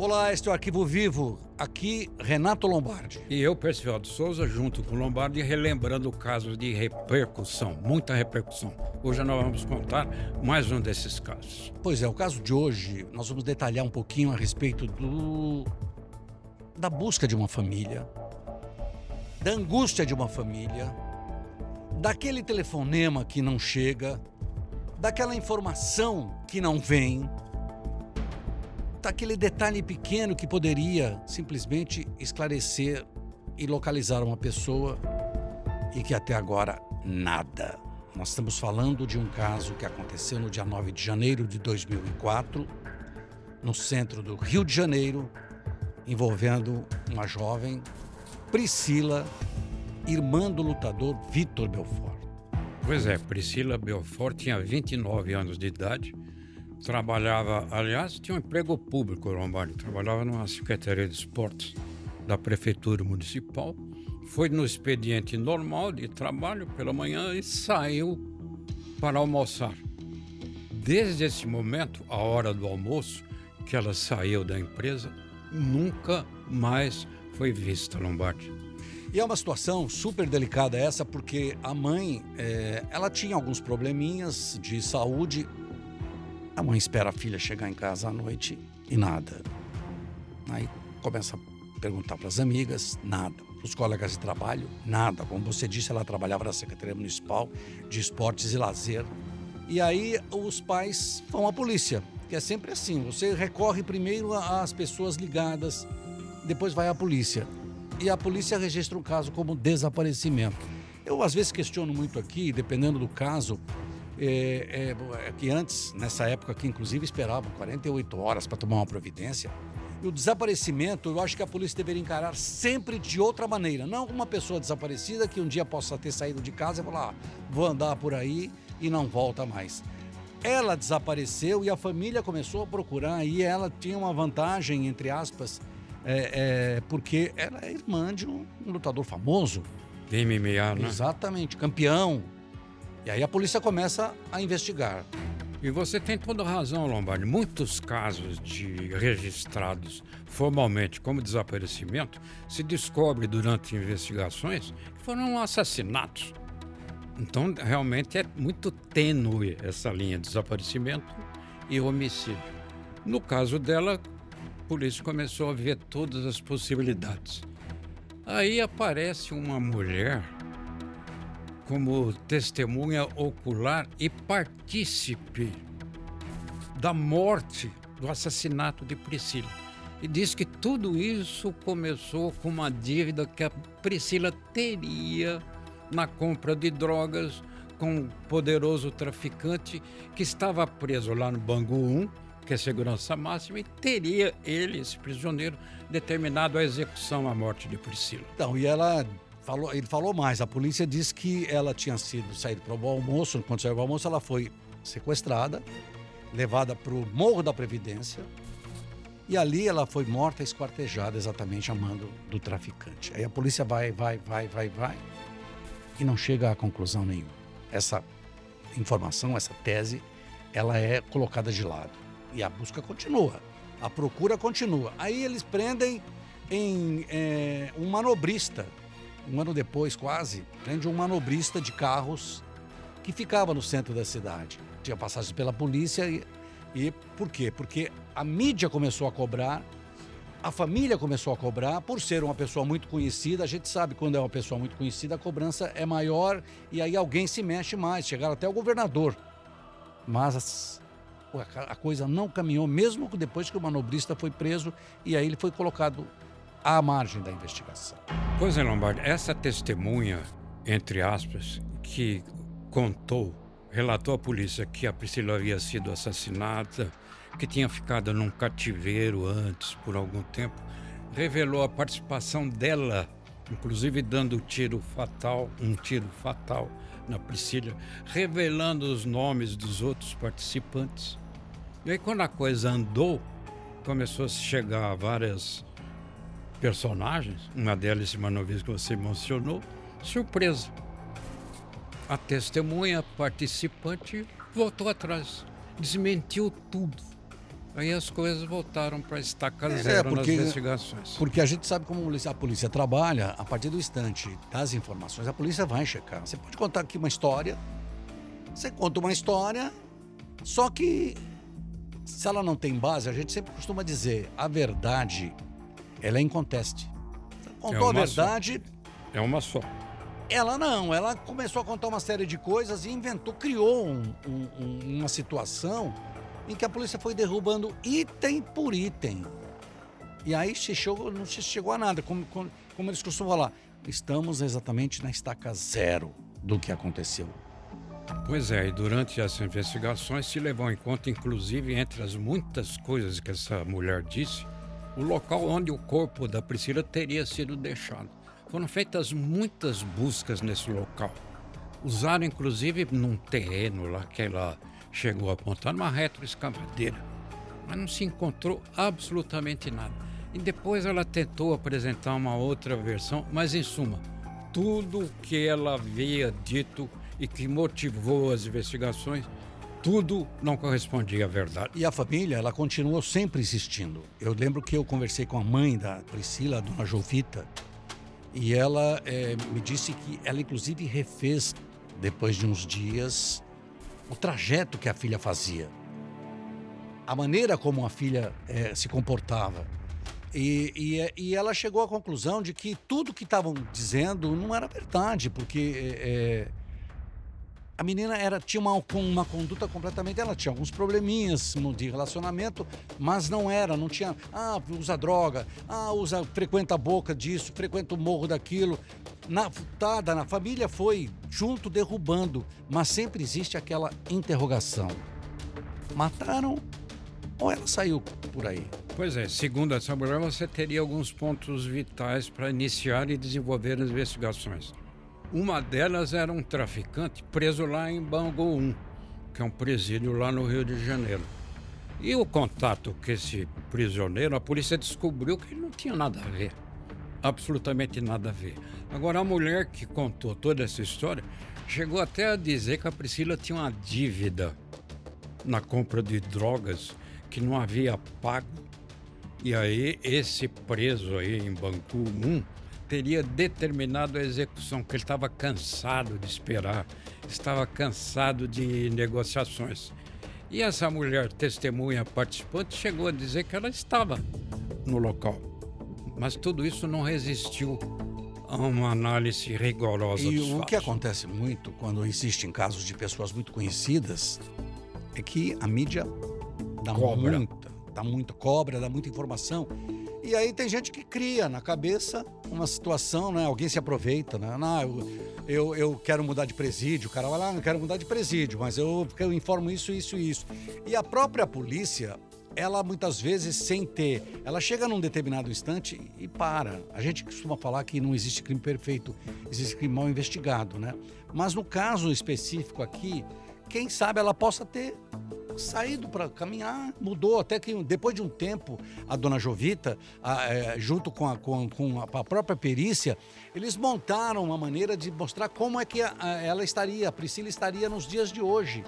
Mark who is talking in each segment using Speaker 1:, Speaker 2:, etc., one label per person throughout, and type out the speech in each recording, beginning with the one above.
Speaker 1: Olá, este é o Arquivo Vivo. Aqui, Renato Lombardi.
Speaker 2: E eu, Percival de Souza, junto com Lombardi, relembrando casos de repercussão, muita repercussão. Hoje nós vamos contar mais um desses casos.
Speaker 1: Pois é, o caso de hoje, nós vamos detalhar um pouquinho a respeito do da busca de uma família, da angústia de uma família, daquele telefonema que não chega, daquela informação que não vem daquele detalhe pequeno que poderia simplesmente esclarecer e localizar uma pessoa e que até agora nada. Nós estamos falando de um caso que aconteceu no dia 9 de janeiro de 2004, no centro do Rio de Janeiro, envolvendo uma jovem, Priscila, irmã do lutador Vitor Belfort.
Speaker 2: Pois é, Priscila Belfort tinha 29 anos de idade trabalhava, aliás, tinha um emprego público, Lombardi, trabalhava numa Secretaria de Esportes da Prefeitura Municipal. Foi no expediente normal de trabalho pela manhã e saiu para almoçar. Desde esse momento, a hora do almoço, que ela saiu da empresa, nunca mais foi vista, Lombardi.
Speaker 1: E é uma situação super delicada essa, porque a mãe, é, ela tinha alguns probleminhas de saúde a mãe espera a filha chegar em casa à noite e nada. Aí começa a perguntar para as amigas, nada. Para os colegas de trabalho, nada. Como você disse, ela trabalhava na Secretaria Municipal de Esportes e Lazer. E aí os pais vão à polícia, que é sempre assim: você recorre primeiro às pessoas ligadas, depois vai à polícia. E a polícia registra um caso como desaparecimento. Eu às vezes questiono muito aqui, dependendo do caso, é, é, é, que antes, nessa época que inclusive esperavam 48 horas para tomar uma providência. E o desaparecimento, eu acho que a polícia deveria encarar sempre de outra maneira. Não uma pessoa desaparecida que um dia possa ter saído de casa e falar, ah, vou andar por aí e não volta mais. Ela desapareceu e a família começou a procurar e ela tinha uma vantagem, entre aspas, é, é, porque ela é irmã de um, um lutador famoso.
Speaker 2: De MMA, né?
Speaker 1: Exatamente, campeão, e aí a polícia começa a investigar.
Speaker 2: E você tem toda razão, Lombardi. Muitos casos de registrados formalmente como desaparecimento se descobre durante investigações que foram assassinatos. Então, realmente é muito tênue essa linha de desaparecimento e homicídio. No caso dela, a polícia começou a ver todas as possibilidades. Aí aparece uma mulher como testemunha ocular e partícipe da morte, do assassinato de Priscila. E diz que tudo isso começou com uma dívida que a Priscila teria na compra de drogas com um poderoso traficante que estava preso lá no Bangu 1, que é segurança máxima, e teria ele, esse prisioneiro, determinado a execução, a morte de Priscila.
Speaker 1: Então, e ela falou, ele falou mais. A polícia disse que ela tinha sido saído para o almoço. Quando saiu para o almoço, ela foi sequestrada, levada para o Morro da Previdência. E ali ela foi morta, esquartejada, exatamente a mando do traficante. Aí a polícia vai, vai, vai, vai, vai e não chega a conclusão nenhuma. Essa informação, essa tese, ela é colocada de lado. E a busca continua, a procura continua. Aí eles prendem em é, um manobrista um ano depois, quase, prende um manobrista de carros que ficava no centro da cidade. Tinha passagens pela polícia e, e por quê? Porque a mídia começou a cobrar, a família começou a cobrar, por ser uma pessoa muito conhecida, a gente sabe quando é uma pessoa muito conhecida, a cobrança é maior e aí alguém se mexe mais, chegaram até o governador. Mas a coisa não caminhou, mesmo depois que o manobrista foi preso e aí ele foi colocado à margem da investigação.
Speaker 2: Pois é, Lombardi, essa testemunha, entre aspas, que contou, relatou à polícia que a Priscila havia sido assassinada, que tinha ficado num cativeiro antes por algum tempo, revelou a participação dela, inclusive dando tiro fatal, um tiro fatal na Priscila, revelando os nomes dos outros participantes. E aí, quando a coisa andou, começou a chegar a várias personagens, uma delas, esse Manovis que você mencionou, surpresa. A testemunha participante voltou atrás, desmentiu tudo. Aí as coisas voltaram para estaca é, zero porque, nas investigações.
Speaker 1: Porque a gente sabe como a polícia trabalha, a partir do instante das informações, a polícia vai checar. Você pode contar aqui uma história, você conta uma história, só que se ela não tem base, a gente sempre costuma dizer, a verdade, ela é inconteste. Você contou é a verdade.
Speaker 2: Só. É uma só.
Speaker 1: Ela não, ela começou a contar uma série de coisas e inventou, criou um, um, uma situação em que a polícia foi derrubando item por item. E aí se chegou, não se chegou a nada, como, como, como eles costumam falar. Estamos exatamente na estaca zero do que aconteceu.
Speaker 2: Pois é, e durante as investigações se levou em conta, inclusive, entre as muitas coisas que essa mulher disse, o local onde o corpo da Priscila teria sido deixado. Foram feitas muitas buscas nesse local. Usaram, inclusive, num terreno lá que ela chegou a apontar uma retroescavadeira, mas não se encontrou absolutamente nada. E depois ela tentou apresentar uma outra versão, mas em suma, tudo o que ela havia dito e que motivou as investigações, tudo não correspondia à verdade.
Speaker 1: E a família, ela continuou sempre insistindo. Eu lembro que eu conversei com a mãe da Priscila, a dona Jovita, e ela é, me disse que ela inclusive refez, depois de uns dias, o trajeto que a filha fazia, a maneira como a filha é, se comportava. E, e, e, ela chegou à conclusão de que tudo que estavam dizendo não era verdade, porque é, a menina era, tinha uma, uma conduta completamente. Ela tinha alguns probleminhas de relacionamento, mas não era, não tinha. Ah, usa droga, ah, usa, frequenta a boca disso, frequenta o morro daquilo na, tá, na família foi junto derrubando, mas sempre existe aquela interrogação. Mataram ou ela saiu por aí?
Speaker 2: Pois é, segundo essa mulher, você teria alguns pontos vitais para iniciar e desenvolver as investigações. Uma delas era um traficante preso lá em Bangu 1, que é um presídio lá no Rio de Janeiro. E o contato com esse prisioneiro, a polícia descobriu que ele não tinha nada a ver absolutamente nada a ver. Agora, a mulher que contou toda essa história chegou até a dizer que a Priscila tinha uma dívida na compra de drogas que não havia pago. E aí, esse preso aí em Bangu 1 teria determinado a execução, que ele estava cansado de esperar, estava cansado de negociações. E essa mulher, testemunha participante, chegou a dizer que ela estava no local. Mas tudo isso não resistiu a uma análise rigorosa
Speaker 1: e o
Speaker 2: fatos.
Speaker 1: que acontece muito quando existem casos de pessoas muito conhecidas é que a mídia dá cobra. muita, dá muita cobra, dá muita informação. E aí tem gente que cria na cabeça uma situação, né? Alguém se aproveita, né? Não, eu, eu, eu quero mudar de presídio, o cara vai lá, não quero mudar de presídio, mas eu, eu informo isso, isso e isso. E a própria polícia, ela muitas vezes, sem ter, ela chega num determinado instante e para. A gente costuma falar que não existe crime perfeito, existe crime mal investigado, né? Mas no caso específico aqui, quem sabe ela possa ter saído para caminhar, mudou. Até que depois de um tempo, a dona Jovita, a, é, junto com a, com, com a, própria perícia, eles montaram uma maneira de mostrar como é que a, ela estaria, a Priscila estaria nos dias de hoje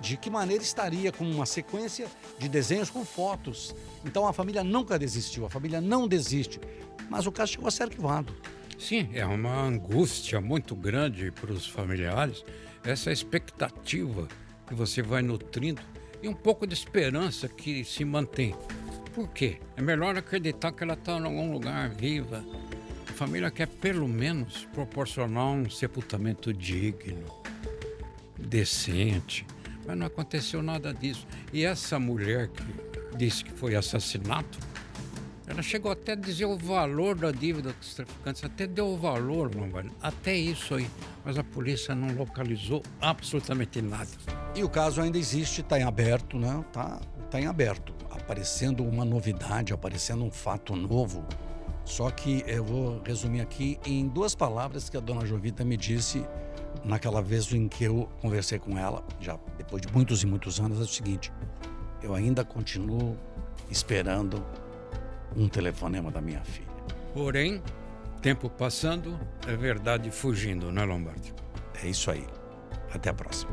Speaker 1: de que maneira estaria com uma sequência de desenhos com fotos. Então a família nunca desistiu, a família não desiste, mas o caso chegou a ser arquivado.
Speaker 2: Sim, é uma angústia muito grande para os familiares, essa expectativa que você vai nutrindo e um pouco de esperança que se mantém. Por quê? É melhor acreditar que ela está em algum lugar viva. A família quer pelo menos proporcionar um sepultamento digno, decente mas não aconteceu nada disso. E essa mulher que disse que foi assassinato, ela chegou até a dizer o valor da dívida dos traficantes, até deu o valor, Lombardi, até isso aí. Mas a polícia não localizou absolutamente nada.
Speaker 1: E o caso ainda existe, está em aberto, né? Está tá em aberto. Aparecendo uma novidade, aparecendo um fato novo. Só que eu vou resumir aqui em duas palavras que a dona Jovita me disse naquela vez em que eu conversei com ela, já depois de muitos e muitos anos, é o seguinte: eu ainda continuo esperando um telefonema da minha filha.
Speaker 2: Porém, tempo passando, é verdade fugindo, não é, Lombardi?
Speaker 1: É isso aí. Até a próxima.